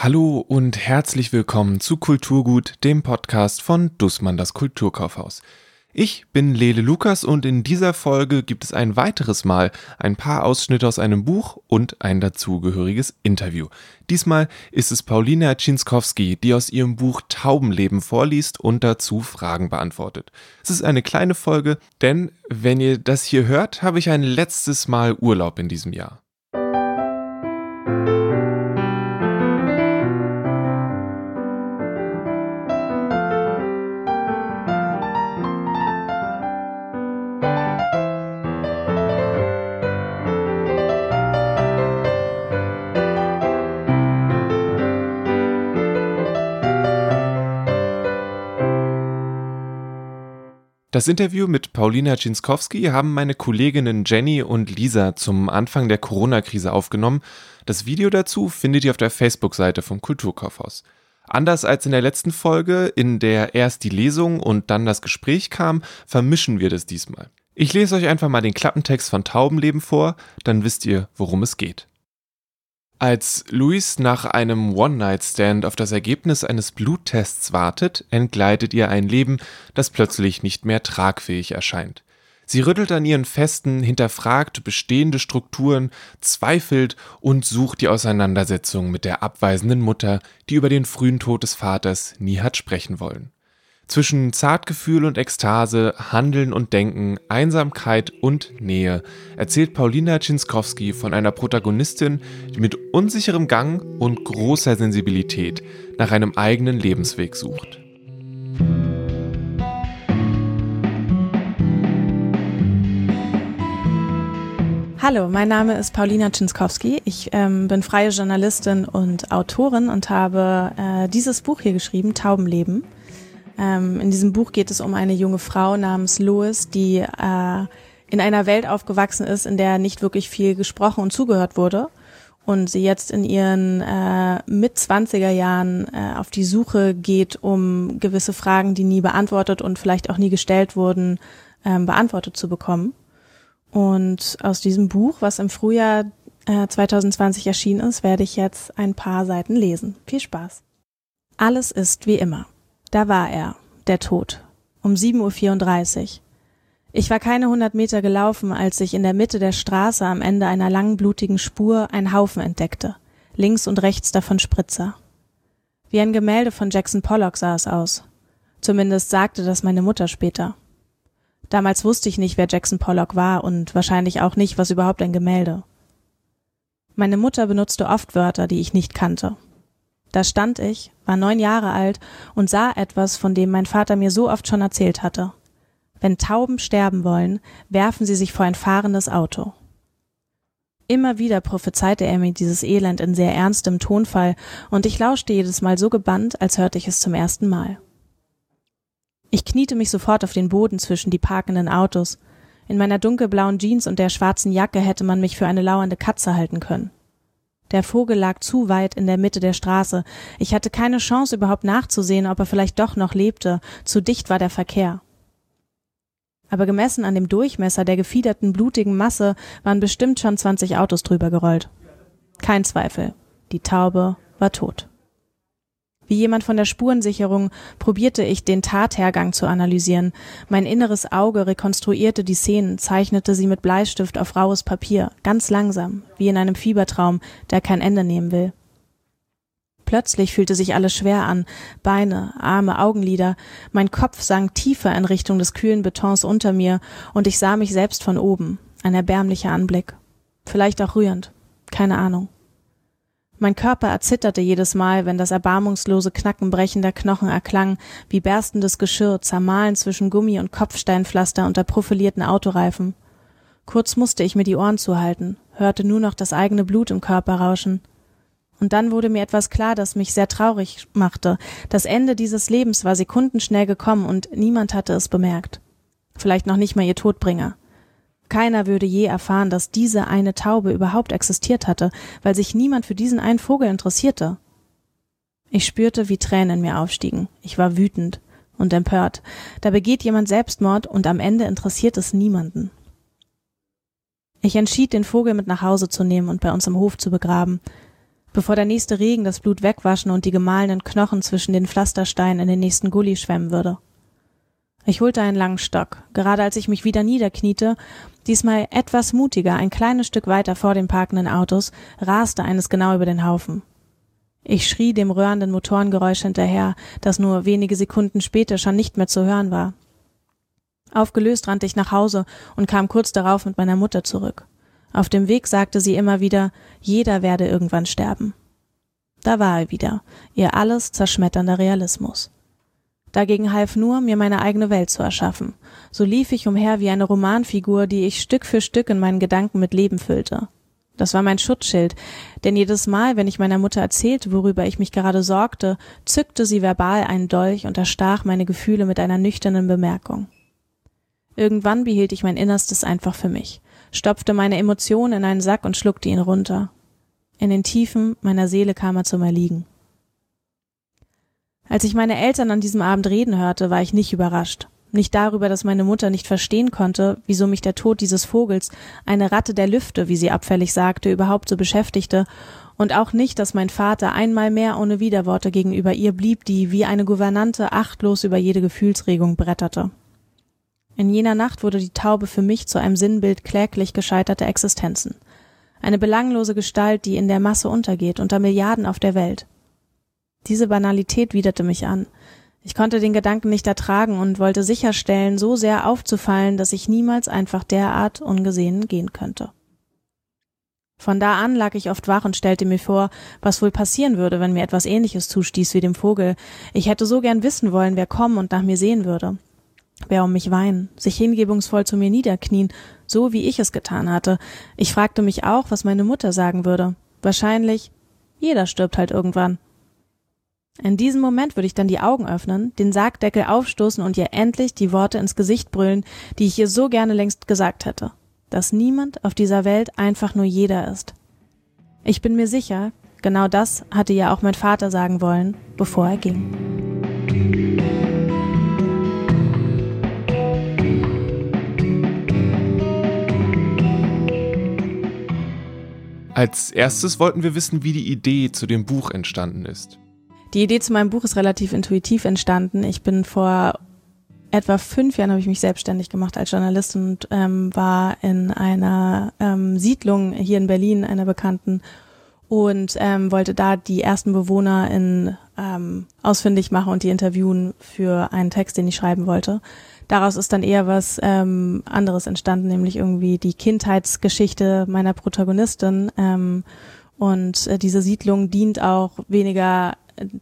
Hallo und herzlich willkommen zu Kulturgut, dem Podcast von Dussmann das Kulturkaufhaus. Ich bin Lele Lukas und in dieser Folge gibt es ein weiteres Mal ein paar Ausschnitte aus einem Buch und ein dazugehöriges Interview. Diesmal ist es Paulina Czynskowski, die aus ihrem Buch Taubenleben vorliest und dazu Fragen beantwortet. Es ist eine kleine Folge, denn wenn ihr das hier hört, habe ich ein letztes Mal Urlaub in diesem Jahr. Das Interview mit Paulina Czynskowski haben meine Kolleginnen Jenny und Lisa zum Anfang der Corona-Krise aufgenommen. Das Video dazu findet ihr auf der Facebook-Seite vom Kulturkaufhaus. Anders als in der letzten Folge, in der erst die Lesung und dann das Gespräch kam, vermischen wir das diesmal. Ich lese euch einfach mal den Klappentext von Taubenleben vor, dann wisst ihr, worum es geht. Als Louise nach einem One-Night-Stand auf das Ergebnis eines Bluttests wartet, entgleitet ihr ein Leben, das plötzlich nicht mehr tragfähig erscheint. Sie rüttelt an ihren Festen, hinterfragt bestehende Strukturen, zweifelt und sucht die Auseinandersetzung mit der abweisenden Mutter, die über den frühen Tod des Vaters nie hat sprechen wollen. Zwischen Zartgefühl und Ekstase, Handeln und Denken, Einsamkeit und Nähe erzählt Paulina Czynskowski von einer Protagonistin, die mit unsicherem Gang und großer Sensibilität nach einem eigenen Lebensweg sucht. Hallo, mein Name ist Paulina Czynskowski. Ich ähm, bin freie Journalistin und Autorin und habe äh, dieses Buch hier geschrieben, Taubenleben. Ähm, in diesem Buch geht es um eine junge Frau namens Lois, die äh, in einer Welt aufgewachsen ist, in der nicht wirklich viel gesprochen und zugehört wurde und sie jetzt in ihren äh, mit 20er Jahren äh, auf die Suche geht, um gewisse Fragen, die nie beantwortet und vielleicht auch nie gestellt wurden, ähm, beantwortet zu bekommen. Und aus diesem Buch, was im Frühjahr äh, 2020 erschienen ist, werde ich jetzt ein paar Seiten lesen. Viel Spaß. Alles ist wie immer. Da war er, der Tod, um 7.34 Uhr. Ich war keine hundert Meter gelaufen, als ich in der Mitte der Straße am Ende einer langen blutigen Spur einen Haufen entdeckte, links und rechts davon Spritzer. Wie ein Gemälde von Jackson Pollock sah es aus. Zumindest sagte das meine Mutter später. Damals wusste ich nicht, wer Jackson Pollock war und wahrscheinlich auch nicht, was überhaupt ein Gemälde. Meine Mutter benutzte oft Wörter, die ich nicht kannte. Da stand ich, war neun Jahre alt und sah etwas, von dem mein Vater mir so oft schon erzählt hatte. Wenn Tauben sterben wollen, werfen sie sich vor ein fahrendes Auto. Immer wieder prophezeite er mir dieses Elend in sehr ernstem Tonfall, und ich lauschte jedes Mal so gebannt, als hörte ich es zum ersten Mal. Ich kniete mich sofort auf den Boden zwischen die parkenden Autos. In meiner dunkelblauen Jeans und der schwarzen Jacke hätte man mich für eine lauernde Katze halten können. Der Vogel lag zu weit in der Mitte der Straße. Ich hatte keine Chance überhaupt nachzusehen, ob er vielleicht doch noch lebte. Zu dicht war der Verkehr. Aber gemessen an dem Durchmesser der gefiederten, blutigen Masse waren bestimmt schon 20 Autos drüber gerollt. Kein Zweifel. Die Taube war tot. Wie jemand von der Spurensicherung probierte ich den Tathergang zu analysieren. Mein inneres Auge rekonstruierte die Szenen, zeichnete sie mit Bleistift auf raues Papier, ganz langsam, wie in einem Fiebertraum, der kein Ende nehmen will. Plötzlich fühlte sich alles schwer an, Beine, Arme, Augenlider, mein Kopf sank tiefer in Richtung des kühlen Betons unter mir, und ich sah mich selbst von oben, ein erbärmlicher Anblick. Vielleicht auch rührend, keine Ahnung. Mein Körper erzitterte jedes Mal, wenn das erbarmungslose Knacken brechender Knochen erklang, wie berstendes Geschirr zermahlen zwischen Gummi und Kopfsteinpflaster unter profilierten Autoreifen. Kurz musste ich mir die Ohren zuhalten, hörte nur noch das eigene Blut im Körper rauschen. Und dann wurde mir etwas klar, das mich sehr traurig machte. Das Ende dieses Lebens war sekundenschnell gekommen und niemand hatte es bemerkt. Vielleicht noch nicht mal ihr Todbringer. Keiner würde je erfahren, dass diese eine Taube überhaupt existiert hatte, weil sich niemand für diesen einen Vogel interessierte. Ich spürte, wie Tränen in mir aufstiegen. Ich war wütend und empört. Da begeht jemand Selbstmord und am Ende interessiert es niemanden. Ich entschied, den Vogel mit nach Hause zu nehmen und bei uns im Hof zu begraben. bevor der nächste Regen das Blut wegwaschen und die gemahlenen Knochen zwischen den Pflastersteinen in den nächsten Gully schwemmen würde. Ich holte einen langen Stock, gerade als ich mich wieder niederkniete, diesmal etwas mutiger, ein kleines Stück weiter vor den parkenden Autos, raste eines genau über den Haufen. Ich schrie dem röhrenden Motorengeräusch hinterher, das nur wenige Sekunden später schon nicht mehr zu hören war. Aufgelöst rannte ich nach Hause und kam kurz darauf mit meiner Mutter zurück. Auf dem Weg sagte sie immer wieder, jeder werde irgendwann sterben. Da war er wieder, ihr alles zerschmetternder Realismus. Dagegen half nur, mir meine eigene Welt zu erschaffen. So lief ich umher wie eine Romanfigur, die ich Stück für Stück in meinen Gedanken mit Leben füllte. Das war mein Schutzschild, denn jedes Mal, wenn ich meiner Mutter erzählte, worüber ich mich gerade sorgte, zückte sie verbal einen Dolch und erstach meine Gefühle mit einer nüchternen Bemerkung. Irgendwann behielt ich mein Innerstes einfach für mich, stopfte meine Emotionen in einen Sack und schluckte ihn runter. In den Tiefen meiner Seele kam er zum Erliegen. Als ich meine Eltern an diesem Abend reden hörte, war ich nicht überrascht. Nicht darüber, dass meine Mutter nicht verstehen konnte, wieso mich der Tod dieses Vogels, eine Ratte der Lüfte, wie sie abfällig sagte, überhaupt so beschäftigte, und auch nicht, dass mein Vater einmal mehr ohne Widerworte gegenüber ihr blieb, die wie eine Gouvernante achtlos über jede Gefühlsregung bretterte. In jener Nacht wurde die Taube für mich zu einem Sinnbild kläglich gescheiterter Existenzen. Eine belanglose Gestalt, die in der Masse untergeht, unter Milliarden auf der Welt. Diese Banalität widerte mich an. Ich konnte den Gedanken nicht ertragen und wollte sicherstellen, so sehr aufzufallen, dass ich niemals einfach derart ungesehen gehen könnte. Von da an lag ich oft wach und stellte mir vor, was wohl passieren würde, wenn mir etwas ähnliches zustieß wie dem Vogel. Ich hätte so gern wissen wollen, wer kommen und nach mir sehen würde. Wer um mich weinen, sich hingebungsvoll zu mir niederknien, so wie ich es getan hatte. Ich fragte mich auch, was meine Mutter sagen würde. Wahrscheinlich, jeder stirbt halt irgendwann. In diesem Moment würde ich dann die Augen öffnen, den Sargdeckel aufstoßen und ihr endlich die Worte ins Gesicht brüllen, die ich ihr so gerne längst gesagt hätte. Dass niemand auf dieser Welt einfach nur jeder ist. Ich bin mir sicher, genau das hatte ja auch mein Vater sagen wollen, bevor er ging. Als erstes wollten wir wissen, wie die Idee zu dem Buch entstanden ist. Die Idee zu meinem Buch ist relativ intuitiv entstanden. Ich bin vor etwa fünf Jahren habe ich mich selbstständig gemacht als Journalistin und ähm, war in einer ähm, Siedlung hier in Berlin, einer Bekannten, und ähm, wollte da die ersten Bewohner in, ähm, ausfindig machen und die interviewen für einen Text, den ich schreiben wollte. Daraus ist dann eher was ähm, anderes entstanden, nämlich irgendwie die Kindheitsgeschichte meiner Protagonistin. Ähm, und äh, diese Siedlung dient auch weniger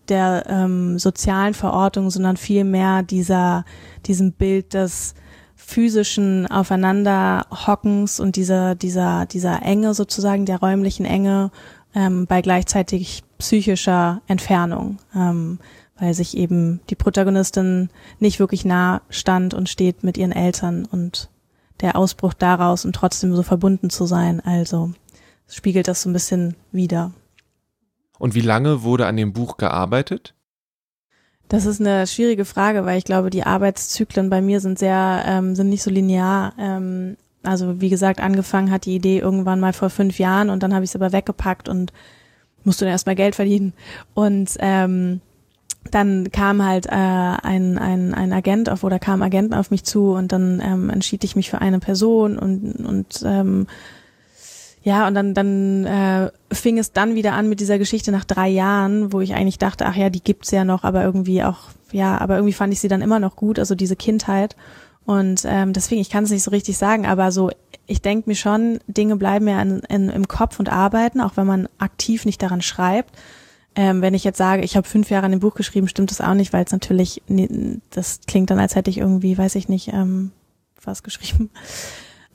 der ähm, sozialen Verortung, sondern vielmehr dieser, diesem Bild des physischen Aufeinanderhockens und dieser, dieser, dieser Enge sozusagen, der räumlichen Enge ähm, bei gleichzeitig psychischer Entfernung, ähm, weil sich eben die Protagonistin nicht wirklich nah stand und steht mit ihren Eltern und der Ausbruch daraus und trotzdem so verbunden zu sein. Also spiegelt das so ein bisschen wider. Und wie lange wurde an dem Buch gearbeitet? Das ist eine schwierige Frage, weil ich glaube, die Arbeitszyklen bei mir sind sehr, ähm, sind nicht so linear. Ähm, also wie gesagt, angefangen hat die Idee irgendwann mal vor fünf Jahren und dann habe ich es aber weggepackt und musste dann erstmal Geld verdienen. Und ähm, dann kam halt äh, ein, ein, ein Agent auf oder kam Agenten auf mich zu und dann ähm, entschied ich mich für eine Person und, und ähm, ja, und dann, dann äh, fing es dann wieder an mit dieser Geschichte nach drei Jahren, wo ich eigentlich dachte, ach ja, die gibt's ja noch, aber irgendwie auch, ja, aber irgendwie fand ich sie dann immer noch gut, also diese Kindheit. Und ähm, deswegen, ich kann es nicht so richtig sagen, aber so, ich denke mir schon, Dinge bleiben ja in, in, im Kopf und arbeiten, auch wenn man aktiv nicht daran schreibt. Ähm, wenn ich jetzt sage, ich habe fünf Jahre an dem Buch geschrieben, stimmt das auch nicht, weil es natürlich, das klingt dann, als hätte ich irgendwie, weiß ich nicht, ähm, was geschrieben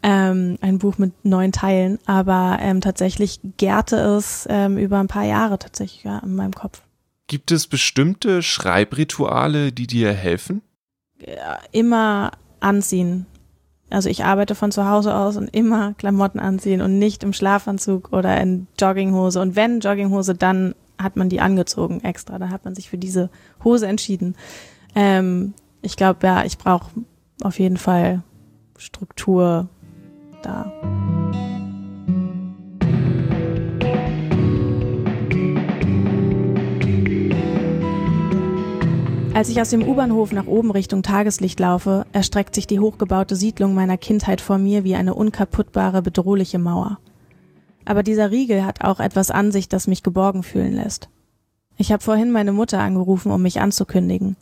ähm, ein Buch mit neun Teilen, aber ähm, tatsächlich gärte es ähm, über ein paar Jahre tatsächlich ja, in meinem Kopf. Gibt es bestimmte Schreibrituale, die dir helfen? Ja, immer anziehen. Also ich arbeite von zu Hause aus und immer Klamotten anziehen und nicht im Schlafanzug oder in Jogginghose. Und wenn Jogginghose, dann hat man die angezogen extra. Da hat man sich für diese Hose entschieden. Ähm, ich glaube, ja, ich brauche auf jeden Fall Struktur, da. Als ich aus dem U-Bahnhof nach oben Richtung Tageslicht laufe, erstreckt sich die hochgebaute Siedlung meiner Kindheit vor mir wie eine unkaputtbare, bedrohliche Mauer. Aber dieser Riegel hat auch etwas an sich, das mich geborgen fühlen lässt. Ich habe vorhin meine Mutter angerufen, um mich anzukündigen.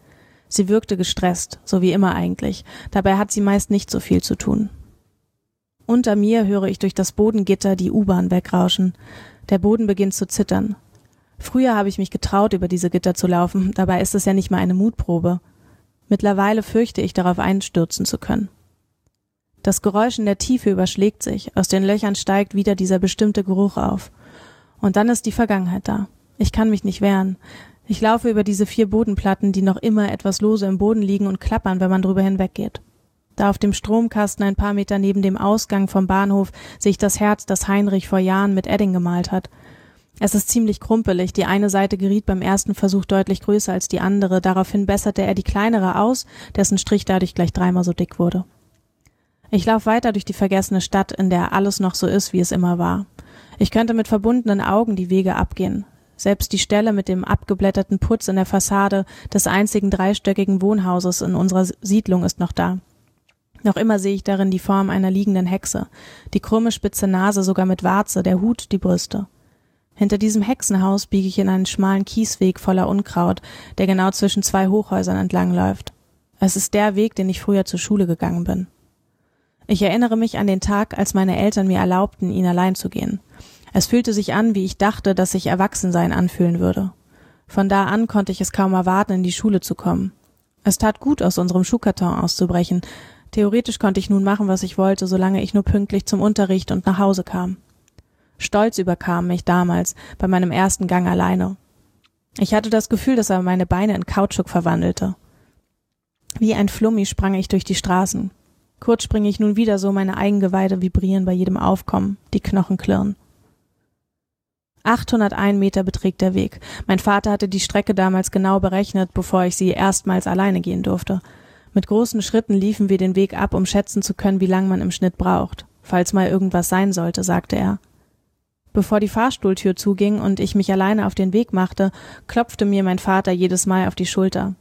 Sie wirkte gestresst, so wie immer eigentlich. Dabei hat sie meist nicht so viel zu tun. Unter mir höre ich durch das Bodengitter die U-Bahn wegrauschen. Der Boden beginnt zu zittern. Früher habe ich mich getraut, über diese Gitter zu laufen, dabei ist es ja nicht mal eine Mutprobe. Mittlerweile fürchte ich darauf einstürzen zu können. Das Geräusch in der Tiefe überschlägt sich, aus den Löchern steigt wieder dieser bestimmte Geruch auf. Und dann ist die Vergangenheit da. Ich kann mich nicht wehren. Ich laufe über diese vier Bodenplatten, die noch immer etwas lose im Boden liegen und klappern, wenn man drüber hinweggeht. Da auf dem Stromkasten ein paar Meter neben dem Ausgang vom Bahnhof sehe ich das Herz, das Heinrich vor Jahren mit Edding gemalt hat. Es ist ziemlich krumpelig, die eine Seite geriet beim ersten Versuch deutlich größer als die andere, daraufhin besserte er die kleinere aus, dessen Strich dadurch gleich dreimal so dick wurde. Ich laufe weiter durch die vergessene Stadt, in der alles noch so ist, wie es immer war. Ich könnte mit verbundenen Augen die Wege abgehen. Selbst die Stelle mit dem abgeblätterten Putz in der Fassade des einzigen dreistöckigen Wohnhauses in unserer Siedlung ist noch da. Noch immer sehe ich darin die Form einer liegenden Hexe, die krumme spitze Nase sogar mit Warze, der Hut, die Brüste. Hinter diesem Hexenhaus biege ich in einen schmalen Kiesweg voller Unkraut, der genau zwischen zwei Hochhäusern entlangläuft. Es ist der Weg, den ich früher zur Schule gegangen bin. Ich erinnere mich an den Tag, als meine Eltern mir erlaubten, ihn allein zu gehen. Es fühlte sich an, wie ich dachte, dass sich Erwachsensein anfühlen würde. Von da an konnte ich es kaum erwarten, in die Schule zu kommen. Es tat gut, aus unserem Schuhkarton auszubrechen. Theoretisch konnte ich nun machen, was ich wollte, solange ich nur pünktlich zum Unterricht und nach Hause kam. Stolz überkam mich damals bei meinem ersten Gang alleine. Ich hatte das Gefühl, dass er meine Beine in Kautschuk verwandelte. Wie ein Flummi sprang ich durch die Straßen. Kurz springe ich nun wieder so, meine Eigengeweide vibrieren bei jedem Aufkommen, die Knochen klirren. 801 Meter beträgt der Weg. Mein Vater hatte die Strecke damals genau berechnet, bevor ich sie erstmals alleine gehen durfte. Mit großen Schritten liefen wir den Weg ab, um schätzen zu können, wie lang man im Schnitt braucht. Falls mal irgendwas sein sollte, sagte er. Bevor die Fahrstuhltür zuging und ich mich alleine auf den Weg machte, klopfte mir mein Vater jedes Mal auf die Schulter.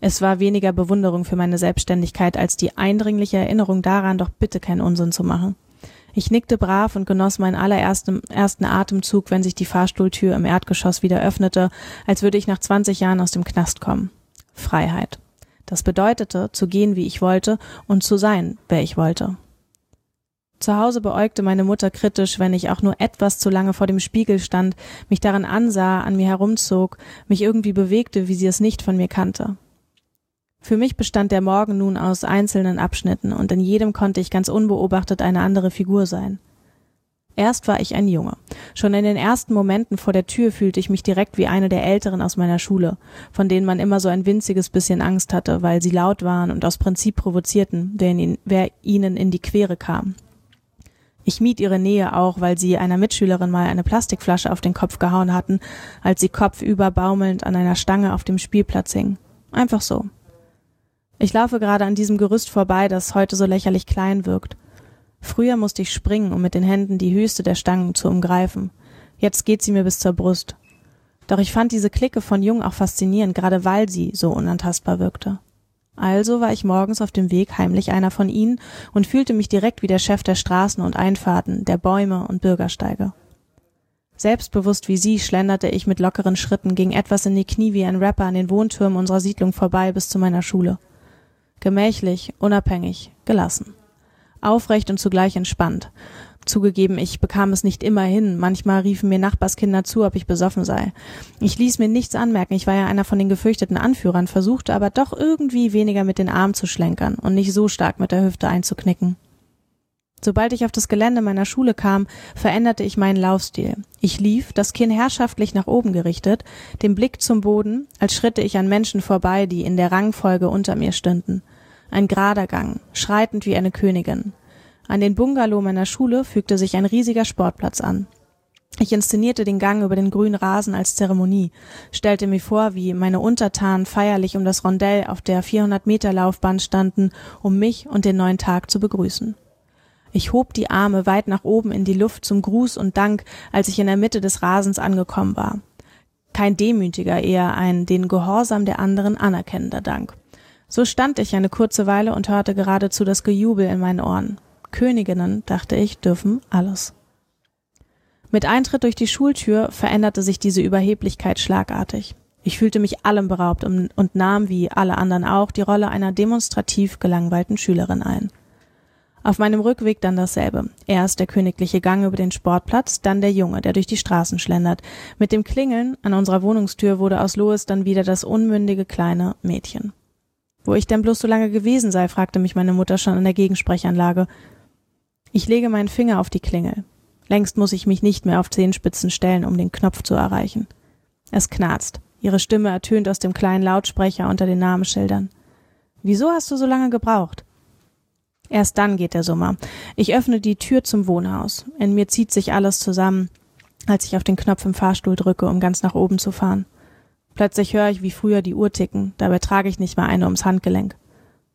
Es war weniger Bewunderung für meine Selbstständigkeit als die eindringliche Erinnerung daran, doch bitte keinen Unsinn zu machen. Ich nickte brav und genoss meinen allerersten ersten Atemzug, wenn sich die Fahrstuhltür im Erdgeschoss wieder öffnete, als würde ich nach 20 Jahren aus dem Knast kommen. Freiheit. Das bedeutete, zu gehen, wie ich wollte und zu sein, wer ich wollte. Zu Hause beäugte meine Mutter kritisch, wenn ich auch nur etwas zu lange vor dem Spiegel stand, mich daran ansah, an mir herumzog, mich irgendwie bewegte, wie sie es nicht von mir kannte. Für mich bestand der Morgen nun aus einzelnen Abschnitten, und in jedem konnte ich ganz unbeobachtet eine andere Figur sein. Erst war ich ein Junge. Schon in den ersten Momenten vor der Tür fühlte ich mich direkt wie eine der Älteren aus meiner Schule, von denen man immer so ein winziges bisschen Angst hatte, weil sie laut waren und aus Prinzip provozierten, wer ihnen in die Quere kam. Ich mied ihre Nähe auch, weil sie einer Mitschülerin mal eine Plastikflasche auf den Kopf gehauen hatten, als sie kopfüber baumelnd an einer Stange auf dem Spielplatz hing. Einfach so. Ich laufe gerade an diesem Gerüst vorbei, das heute so lächerlich klein wirkt. Früher musste ich springen, um mit den Händen die höchste der Stangen zu umgreifen. Jetzt geht sie mir bis zur Brust. Doch ich fand diese Clique von Jung auch faszinierend, gerade weil sie so unantastbar wirkte. Also war ich morgens auf dem Weg heimlich einer von ihnen und fühlte mich direkt wie der Chef der Straßen und Einfahrten, der Bäume und Bürgersteige. Selbstbewusst wie sie schlenderte ich mit lockeren Schritten, ging etwas in die Knie wie ein Rapper an den Wohntürmen unserer Siedlung vorbei bis zu meiner Schule. Gemächlich, unabhängig, gelassen. Aufrecht und zugleich entspannt. Zugegeben, ich bekam es nicht immer hin. Manchmal riefen mir Nachbarskinder zu, ob ich besoffen sei. Ich ließ mir nichts anmerken. Ich war ja einer von den gefürchteten Anführern, versuchte aber doch irgendwie weniger mit den Armen zu schlenkern und nicht so stark mit der Hüfte einzuknicken. Sobald ich auf das Gelände meiner Schule kam, veränderte ich meinen Laufstil. Ich lief, das Kinn herrschaftlich nach oben gerichtet, den Blick zum Boden, als schritte ich an Menschen vorbei, die in der Rangfolge unter mir stünden. Ein gerader Gang, schreitend wie eine Königin. An den Bungalow meiner Schule fügte sich ein riesiger Sportplatz an. Ich inszenierte den Gang über den grünen Rasen als Zeremonie, stellte mir vor, wie meine Untertanen feierlich um das Rondell auf der 400 Meter Laufbahn standen, um mich und den neuen Tag zu begrüßen. Ich hob die Arme weit nach oben in die Luft zum Gruß und Dank, als ich in der Mitte des Rasens angekommen war. Kein demütiger, eher ein den Gehorsam der anderen anerkennender Dank. So stand ich eine kurze Weile und hörte geradezu das Gejubel in meinen Ohren. Königinnen, dachte ich, dürfen alles. Mit Eintritt durch die Schultür veränderte sich diese Überheblichkeit schlagartig. Ich fühlte mich allem beraubt und nahm, wie alle anderen auch, die Rolle einer demonstrativ gelangweilten Schülerin ein. Auf meinem Rückweg dann dasselbe. Erst der königliche Gang über den Sportplatz, dann der Junge, der durch die Straßen schlendert. Mit dem Klingeln an unserer Wohnungstür wurde aus Lois dann wieder das unmündige kleine Mädchen. Wo ich denn bloß so lange gewesen sei, fragte mich meine Mutter schon an der Gegensprechanlage. Ich lege meinen Finger auf die Klingel. Längst muss ich mich nicht mehr auf Zehenspitzen stellen, um den Knopf zu erreichen. Es knarzt. Ihre Stimme ertönt aus dem kleinen Lautsprecher unter den Namensschildern. Wieso hast du so lange gebraucht? Erst dann geht der Sommer. Ich öffne die Tür zum Wohnhaus. In mir zieht sich alles zusammen, als ich auf den Knopf im Fahrstuhl drücke, um ganz nach oben zu fahren. Plötzlich höre ich wie früher die Uhr ticken, dabei trage ich nicht mal eine ums Handgelenk.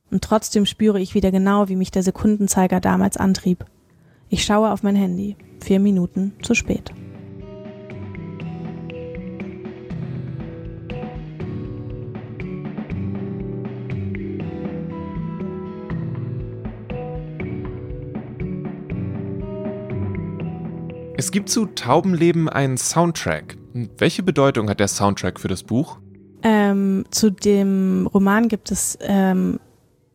Und trotzdem spüre ich wieder genau, wie mich der Sekundenzeiger damals antrieb. Ich schaue auf mein Handy. Vier Minuten zu spät. Es gibt zu Taubenleben einen Soundtrack. Welche Bedeutung hat der Soundtrack für das Buch? Ähm, zu dem Roman gibt es ähm,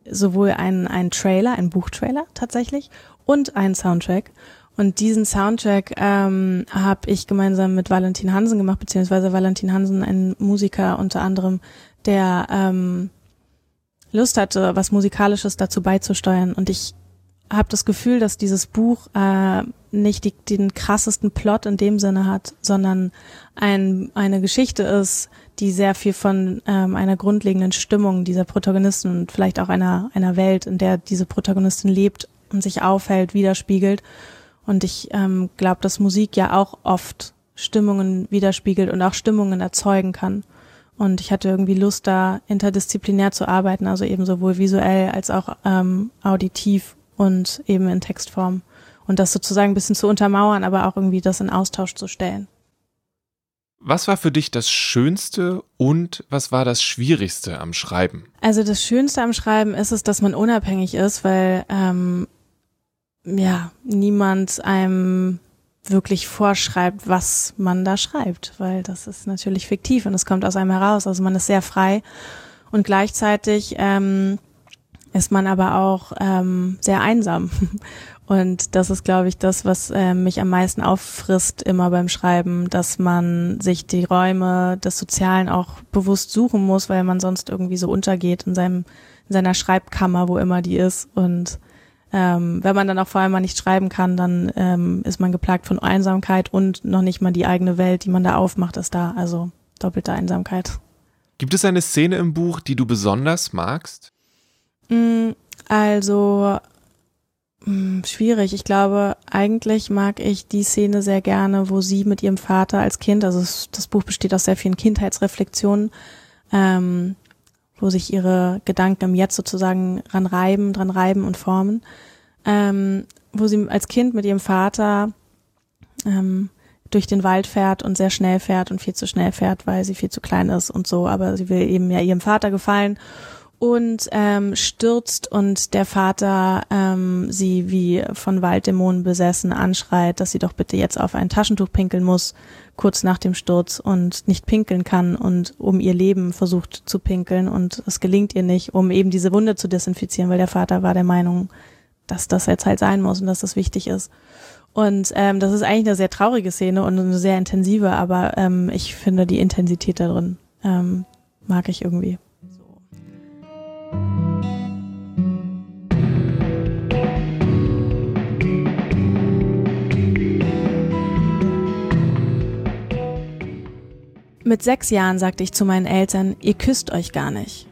sowohl einen, einen Trailer, einen Buchtrailer tatsächlich, und einen Soundtrack. Und diesen Soundtrack ähm, habe ich gemeinsam mit Valentin Hansen gemacht, beziehungsweise Valentin Hansen, ein Musiker unter anderem, der ähm, Lust hatte, was Musikalisches dazu beizusteuern. Und ich habe das Gefühl, dass dieses Buch äh, nicht die, den krassesten Plot in dem Sinne hat, sondern ein, eine Geschichte ist, die sehr viel von ähm, einer grundlegenden Stimmung dieser Protagonisten und vielleicht auch einer, einer Welt, in der diese Protagonistin lebt und sich aufhält, widerspiegelt. Und ich ähm, glaube, dass Musik ja auch oft Stimmungen widerspiegelt und auch Stimmungen erzeugen kann. Und ich hatte irgendwie Lust, da interdisziplinär zu arbeiten, also eben sowohl visuell als auch ähm, auditiv und eben in Textform. Und das sozusagen ein bisschen zu untermauern, aber auch irgendwie das in Austausch zu stellen. Was war für dich das Schönste und was war das Schwierigste am Schreiben? Also das Schönste am Schreiben ist es, dass man unabhängig ist, weil ähm, ja niemand einem wirklich vorschreibt, was man da schreibt, weil das ist natürlich fiktiv und es kommt aus einem heraus. Also man ist sehr frei und gleichzeitig ähm, ist man aber auch ähm, sehr einsam. Und das ist, glaube ich, das, was äh, mich am meisten auffrisst immer beim Schreiben, dass man sich die Räume des Sozialen auch bewusst suchen muss, weil man sonst irgendwie so untergeht in seinem in seiner Schreibkammer, wo immer die ist. Und ähm, wenn man dann auch vor allem mal nicht schreiben kann, dann ähm, ist man geplagt von Einsamkeit und noch nicht mal die eigene Welt, die man da aufmacht, ist da. Also doppelte Einsamkeit. Gibt es eine Szene im Buch, die du besonders magst? Also mh, mm, schwierig. Ich glaube, eigentlich mag ich die Szene sehr gerne, wo sie mit ihrem Vater als Kind, also das Buch besteht aus sehr vielen Kindheitsreflexionen, ähm, wo sich ihre Gedanken im Jetzt sozusagen dran reiben, dran reiben und formen, ähm, wo sie als Kind mit ihrem Vater ähm, durch den Wald fährt und sehr schnell fährt und viel zu schnell fährt, weil sie viel zu klein ist und so, aber sie will eben ja ihrem Vater gefallen und ähm, stürzt und der Vater ähm, sie wie von Walddämonen besessen anschreit, dass sie doch bitte jetzt auf ein Taschentuch pinkeln muss, kurz nach dem Sturz und nicht pinkeln kann und um ihr Leben versucht zu pinkeln und es gelingt ihr nicht, um eben diese Wunde zu desinfizieren, weil der Vater war der Meinung, dass das jetzt halt sein muss und dass das wichtig ist. Und ähm, das ist eigentlich eine sehr traurige Szene und eine sehr intensive, aber ähm, ich finde die Intensität da drin ähm, mag ich irgendwie. Mit sechs Jahren sagte ich zu meinen Eltern, ihr küsst euch gar nicht.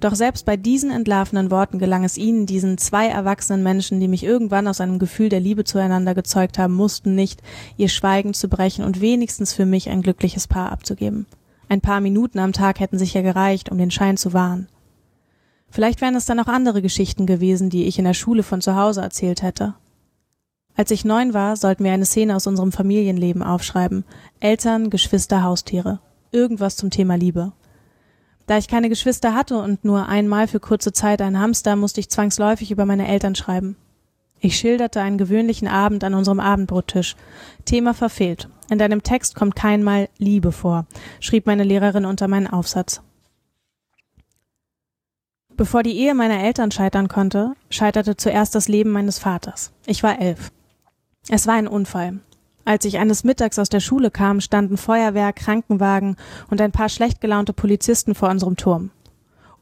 Doch selbst bei diesen entlarvenden Worten gelang es ihnen, diesen zwei erwachsenen Menschen, die mich irgendwann aus einem Gefühl der Liebe zueinander gezeugt haben mussten, nicht, ihr Schweigen zu brechen und wenigstens für mich ein glückliches Paar abzugeben. Ein paar Minuten am Tag hätten sicher gereicht, um den Schein zu wahren. Vielleicht wären es dann auch andere Geschichten gewesen, die ich in der Schule von zu Hause erzählt hätte. Als ich neun war, sollten wir eine Szene aus unserem Familienleben aufschreiben. Eltern, Geschwister, Haustiere. Irgendwas zum Thema Liebe. Da ich keine Geschwister hatte und nur einmal für kurze Zeit einen Hamster, musste ich zwangsläufig über meine Eltern schreiben. Ich schilderte einen gewöhnlichen Abend an unserem Abendbrottisch. Thema verfehlt. In deinem Text kommt keinmal Liebe vor, schrieb meine Lehrerin unter meinen Aufsatz. Bevor die Ehe meiner Eltern scheitern konnte, scheiterte zuerst das Leben meines Vaters. Ich war elf. Es war ein Unfall. Als ich eines Mittags aus der Schule kam, standen Feuerwehr, Krankenwagen und ein paar schlecht gelaunte Polizisten vor unserem Turm.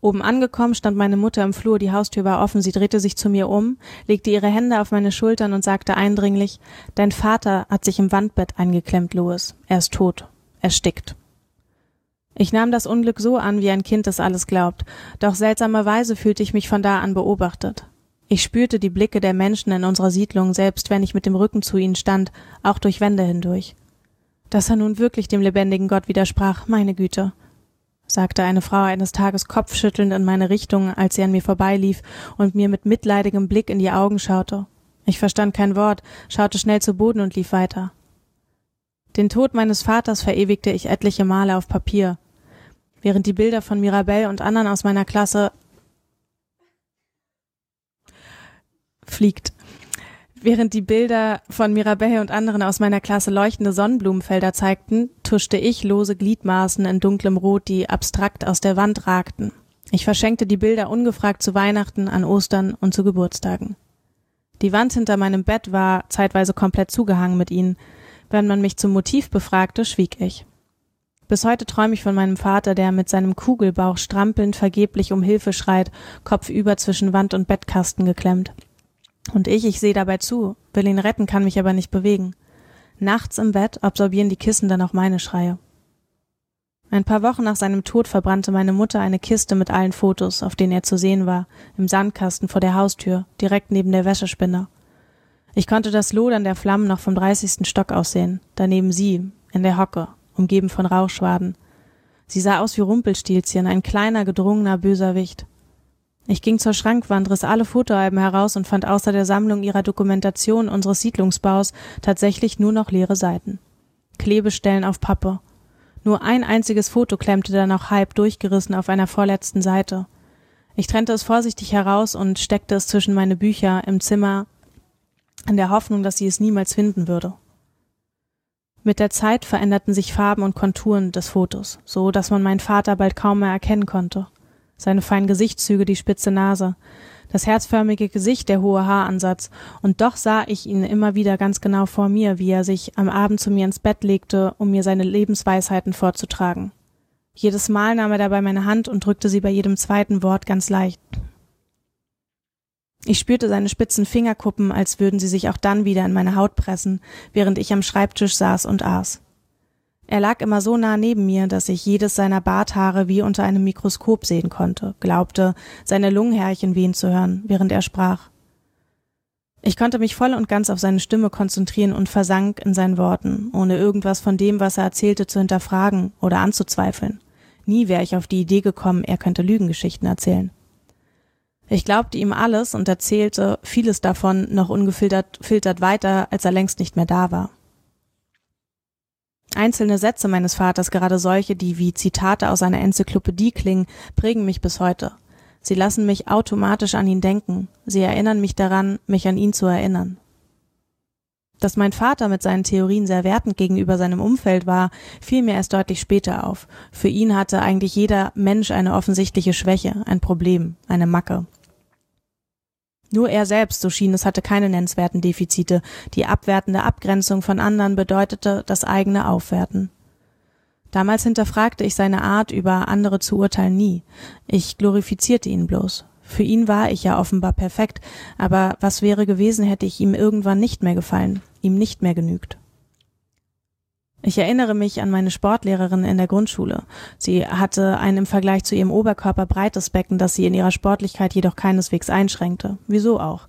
Oben angekommen stand meine Mutter im Flur, die Haustür war offen, sie drehte sich zu mir um, legte ihre Hände auf meine Schultern und sagte eindringlich Dein Vater hat sich im Wandbett eingeklemmt, Louis. Er ist tot. Erstickt. Ich nahm das Unglück so an, wie ein Kind es alles glaubt, doch seltsamerweise fühlte ich mich von da an beobachtet. Ich spürte die Blicke der Menschen in unserer Siedlung, selbst wenn ich mit dem Rücken zu ihnen stand, auch durch Wände hindurch. Dass er nun wirklich dem lebendigen Gott widersprach, meine Güte, sagte eine Frau eines Tages kopfschüttelnd in meine Richtung, als sie an mir vorbeilief und mir mit mitleidigem Blick in die Augen schaute. Ich verstand kein Wort, schaute schnell zu Boden und lief weiter. Den Tod meines Vaters verewigte ich etliche Male auf Papier, während die Bilder von Mirabelle und anderen aus meiner Klasse fliegt. Während die Bilder von Mirabelle und anderen aus meiner Klasse leuchtende Sonnenblumenfelder zeigten, tuschte ich lose Gliedmaßen in dunklem Rot, die abstrakt aus der Wand ragten. Ich verschenkte die Bilder ungefragt zu Weihnachten, an Ostern und zu Geburtstagen. Die Wand hinter meinem Bett war zeitweise komplett zugehangen mit ihnen. Wenn man mich zum Motiv befragte, schwieg ich. Bis heute träume ich von meinem Vater, der mit seinem Kugelbauch strampelnd vergeblich um Hilfe schreit, kopfüber zwischen Wand und Bettkasten geklemmt. Und ich, ich sehe dabei zu, will ihn retten, kann mich aber nicht bewegen. Nachts im Bett absorbieren die Kissen dann auch meine Schreie. Ein paar Wochen nach seinem Tod verbrannte meine Mutter eine Kiste mit allen Fotos, auf denen er zu sehen war, im Sandkasten vor der Haustür, direkt neben der Wäschespinne. Ich konnte das Lodern der Flammen noch vom dreißigsten Stock aussehen, daneben sie, in der Hocke, umgeben von Rauchschwaden. Sie sah aus wie Rumpelstilzchen, ein kleiner, gedrungener, böser Wicht. Ich ging zur Schrankwand, riss alle Fotoalben heraus und fand außer der Sammlung ihrer Dokumentation unseres Siedlungsbaus tatsächlich nur noch leere Seiten. Klebestellen auf Pappe. Nur ein einziges Foto klemmte dann noch halb durchgerissen auf einer vorletzten Seite. Ich trennte es vorsichtig heraus und steckte es zwischen meine Bücher im Zimmer in der Hoffnung, dass sie es niemals finden würde. Mit der Zeit veränderten sich Farben und Konturen des Fotos, so dass man meinen Vater bald kaum mehr erkennen konnte. Seine feinen Gesichtszüge, die spitze Nase, das herzförmige Gesicht, der hohe Haaransatz, und doch sah ich ihn immer wieder ganz genau vor mir, wie er sich am Abend zu mir ins Bett legte, um mir seine Lebensweisheiten vorzutragen. Jedes Mal nahm er dabei meine Hand und drückte sie bei jedem zweiten Wort ganz leicht. Ich spürte seine spitzen Fingerkuppen, als würden sie sich auch dann wieder in meine Haut pressen, während ich am Schreibtisch saß und aß. Er lag immer so nah neben mir, dass ich jedes seiner Barthaare wie unter einem Mikroskop sehen konnte, glaubte, seine Lungenhärchen wehen zu hören, während er sprach. Ich konnte mich voll und ganz auf seine Stimme konzentrieren und versank in seinen Worten, ohne irgendwas von dem, was er erzählte, zu hinterfragen oder anzuzweifeln. Nie wäre ich auf die Idee gekommen, er könnte Lügengeschichten erzählen. Ich glaubte ihm alles und erzählte vieles davon noch ungefiltert filtert weiter, als er längst nicht mehr da war. Einzelne Sätze meines Vaters, gerade solche, die wie Zitate aus einer Enzyklopädie klingen, prägen mich bis heute. Sie lassen mich automatisch an ihn denken. Sie erinnern mich daran, mich an ihn zu erinnern. Dass mein Vater mit seinen Theorien sehr wertend gegenüber seinem Umfeld war, fiel mir erst deutlich später auf. Für ihn hatte eigentlich jeder Mensch eine offensichtliche Schwäche, ein Problem, eine Macke. Nur er selbst, so schien es, hatte keine nennenswerten Defizite. Die abwertende Abgrenzung von anderen bedeutete das eigene Aufwerten. Damals hinterfragte ich seine Art, über andere zu urteilen nie. Ich glorifizierte ihn bloß. Für ihn war ich ja offenbar perfekt, aber was wäre gewesen, hätte ich ihm irgendwann nicht mehr gefallen, ihm nicht mehr genügt. Ich erinnere mich an meine Sportlehrerin in der Grundschule. Sie hatte ein im Vergleich zu ihrem Oberkörper breites Becken, das sie in ihrer Sportlichkeit jedoch keineswegs einschränkte. Wieso auch?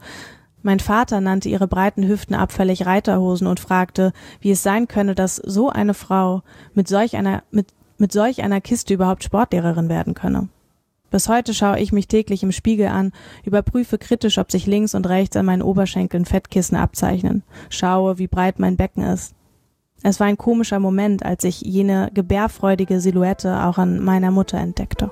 Mein Vater nannte ihre breiten Hüften abfällig Reiterhosen und fragte, wie es sein könne, dass so eine Frau mit solch einer, mit, mit solch einer Kiste überhaupt Sportlehrerin werden könne. Bis heute schaue ich mich täglich im Spiegel an, überprüfe kritisch, ob sich links und rechts an meinen Oberschenkeln Fettkissen abzeichnen, schaue, wie breit mein Becken ist. Es war ein komischer Moment, als ich jene gebärfreudige Silhouette auch an meiner Mutter entdeckte.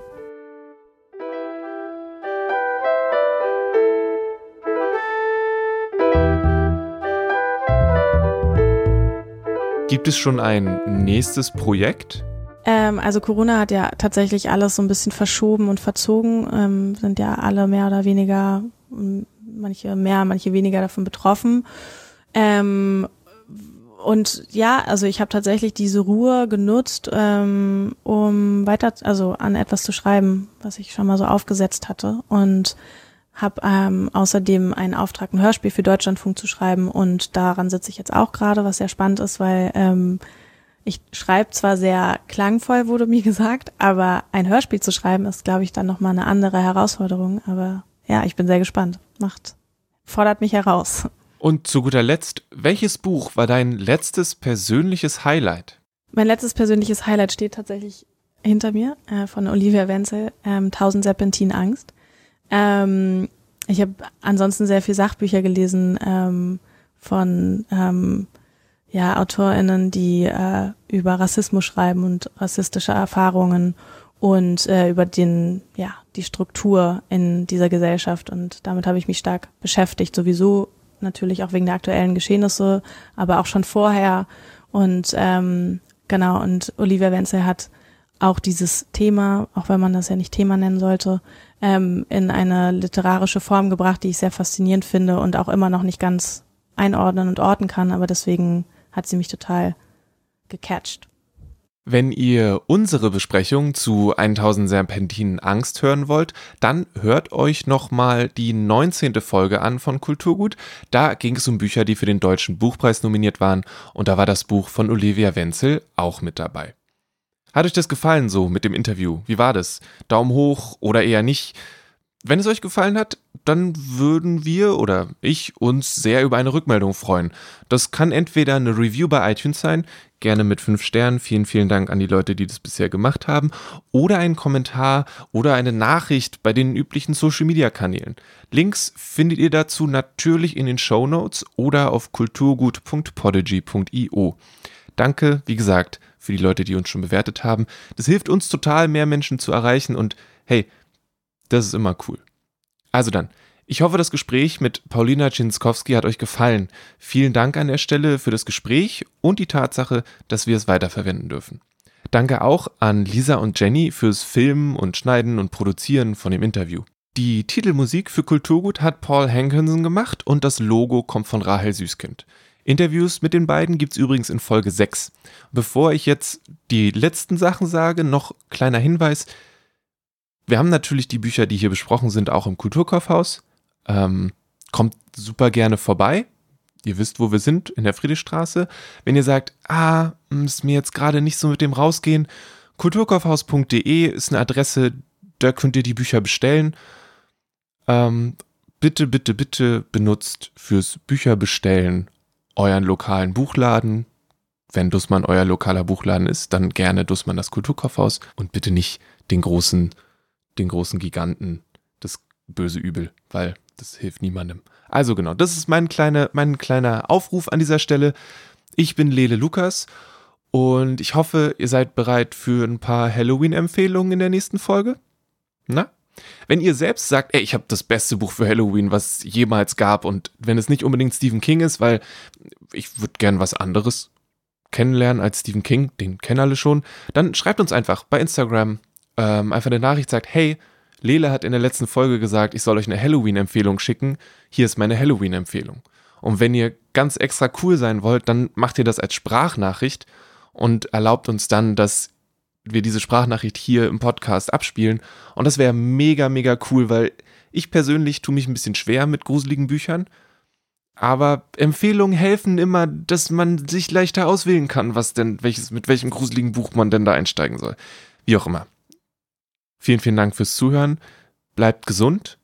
Gibt es schon ein nächstes Projekt? Ähm, also Corona hat ja tatsächlich alles so ein bisschen verschoben und verzogen, ähm, sind ja alle mehr oder weniger, manche mehr, manche weniger davon betroffen. Ähm, und ja, also ich habe tatsächlich diese Ruhe genutzt, ähm, um weiter, also an etwas zu schreiben, was ich schon mal so aufgesetzt hatte. Und habe ähm, außerdem einen Auftrag, ein Hörspiel für Deutschlandfunk zu schreiben und daran sitze ich jetzt auch gerade, was sehr spannend ist, weil ähm, ich schreibe zwar sehr klangvoll, wurde mir gesagt, aber ein Hörspiel zu schreiben ist, glaube ich, dann nochmal eine andere Herausforderung. Aber ja, ich bin sehr gespannt. Macht, fordert mich heraus. Und zu guter Letzt, welches Buch war dein letztes persönliches Highlight? Mein letztes persönliches Highlight steht tatsächlich hinter mir äh, von Olivia Wenzel, ähm, Tausend Serpentin Angst. Ähm, ich habe ansonsten sehr viel Sachbücher gelesen ähm, von ähm, ja, AutorInnen, die äh, über Rassismus schreiben und rassistische Erfahrungen und äh, über den, ja, die Struktur in dieser Gesellschaft. Und damit habe ich mich stark beschäftigt, sowieso natürlich auch wegen der aktuellen Geschehnisse, aber auch schon vorher. Und ähm, genau, und Olivia Wenzel hat auch dieses Thema, auch wenn man das ja nicht Thema nennen sollte, ähm, in eine literarische Form gebracht, die ich sehr faszinierend finde und auch immer noch nicht ganz einordnen und orten kann, aber deswegen hat sie mich total gecatcht. Wenn ihr unsere Besprechung zu 1000 Serpentinen Angst hören wollt, dann hört euch nochmal die 19. Folge an von Kulturgut. Da ging es um Bücher, die für den Deutschen Buchpreis nominiert waren und da war das Buch von Olivia Wenzel auch mit dabei. Hat euch das gefallen so mit dem Interview? Wie war das? Daumen hoch oder eher nicht? Wenn es euch gefallen hat, dann würden wir oder ich uns sehr über eine Rückmeldung freuen. Das kann entweder eine Review bei iTunes sein, gerne mit fünf Sternen, vielen, vielen Dank an die Leute, die das bisher gemacht haben, oder ein Kommentar oder eine Nachricht bei den üblichen Social Media Kanälen. Links findet ihr dazu natürlich in den Show Notes oder auf kulturgut.podigy.io. Danke, wie gesagt, für die Leute, die uns schon bewertet haben. Das hilft uns total, mehr Menschen zu erreichen und hey, das ist immer cool. Also dann, ich hoffe, das Gespräch mit Paulina Czynskowski hat euch gefallen. Vielen Dank an der Stelle für das Gespräch und die Tatsache, dass wir es weiterverwenden dürfen. Danke auch an Lisa und Jenny fürs Filmen und Schneiden und Produzieren von dem Interview. Die Titelmusik für Kulturgut hat Paul Hankinson gemacht und das Logo kommt von Rahel Süßkind. Interviews mit den beiden gibt es übrigens in Folge 6. Bevor ich jetzt die letzten Sachen sage, noch kleiner Hinweis. Wir haben natürlich die Bücher, die hier besprochen sind, auch im Kulturkaufhaus. Ähm, kommt super gerne vorbei. Ihr wisst, wo wir sind, in der Friedrichstraße. Wenn ihr sagt, ah, ist mir jetzt gerade nicht so mit dem rausgehen, kulturkaufhaus.de ist eine Adresse, da könnt ihr die Bücher bestellen. Ähm, bitte, bitte, bitte benutzt fürs Bücherbestellen euren lokalen Buchladen. Wenn Dussmann euer lokaler Buchladen ist, dann gerne Dussmann das Kulturkaufhaus und bitte nicht den großen, den großen Giganten, das böse Übel, weil das hilft niemandem. Also genau, das ist mein, kleine, mein kleiner Aufruf an dieser Stelle. Ich bin Lele Lukas und ich hoffe, ihr seid bereit für ein paar Halloween-Empfehlungen in der nächsten Folge. Na? Wenn ihr selbst sagt, ey, ich habe das beste Buch für Halloween, was es jemals gab, und wenn es nicht unbedingt Stephen King ist, weil ich würde gern was anderes kennenlernen als Stephen King, den kennen alle schon, dann schreibt uns einfach bei Instagram ähm, einfach eine Nachricht, sagt, hey, Lele hat in der letzten Folge gesagt, ich soll euch eine Halloween-Empfehlung schicken. Hier ist meine Halloween-Empfehlung. Und wenn ihr ganz extra cool sein wollt, dann macht ihr das als Sprachnachricht und erlaubt uns dann, dass wir diese Sprachnachricht hier im Podcast abspielen. Und das wäre mega, mega cool, weil ich persönlich tue mich ein bisschen schwer mit gruseligen Büchern. Aber Empfehlungen helfen immer, dass man sich leichter auswählen kann, was denn, welches, mit welchem gruseligen Buch man denn da einsteigen soll. Wie auch immer. Vielen, vielen Dank fürs Zuhören. Bleibt gesund,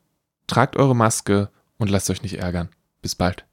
tragt eure Maske und lasst euch nicht ärgern. Bis bald.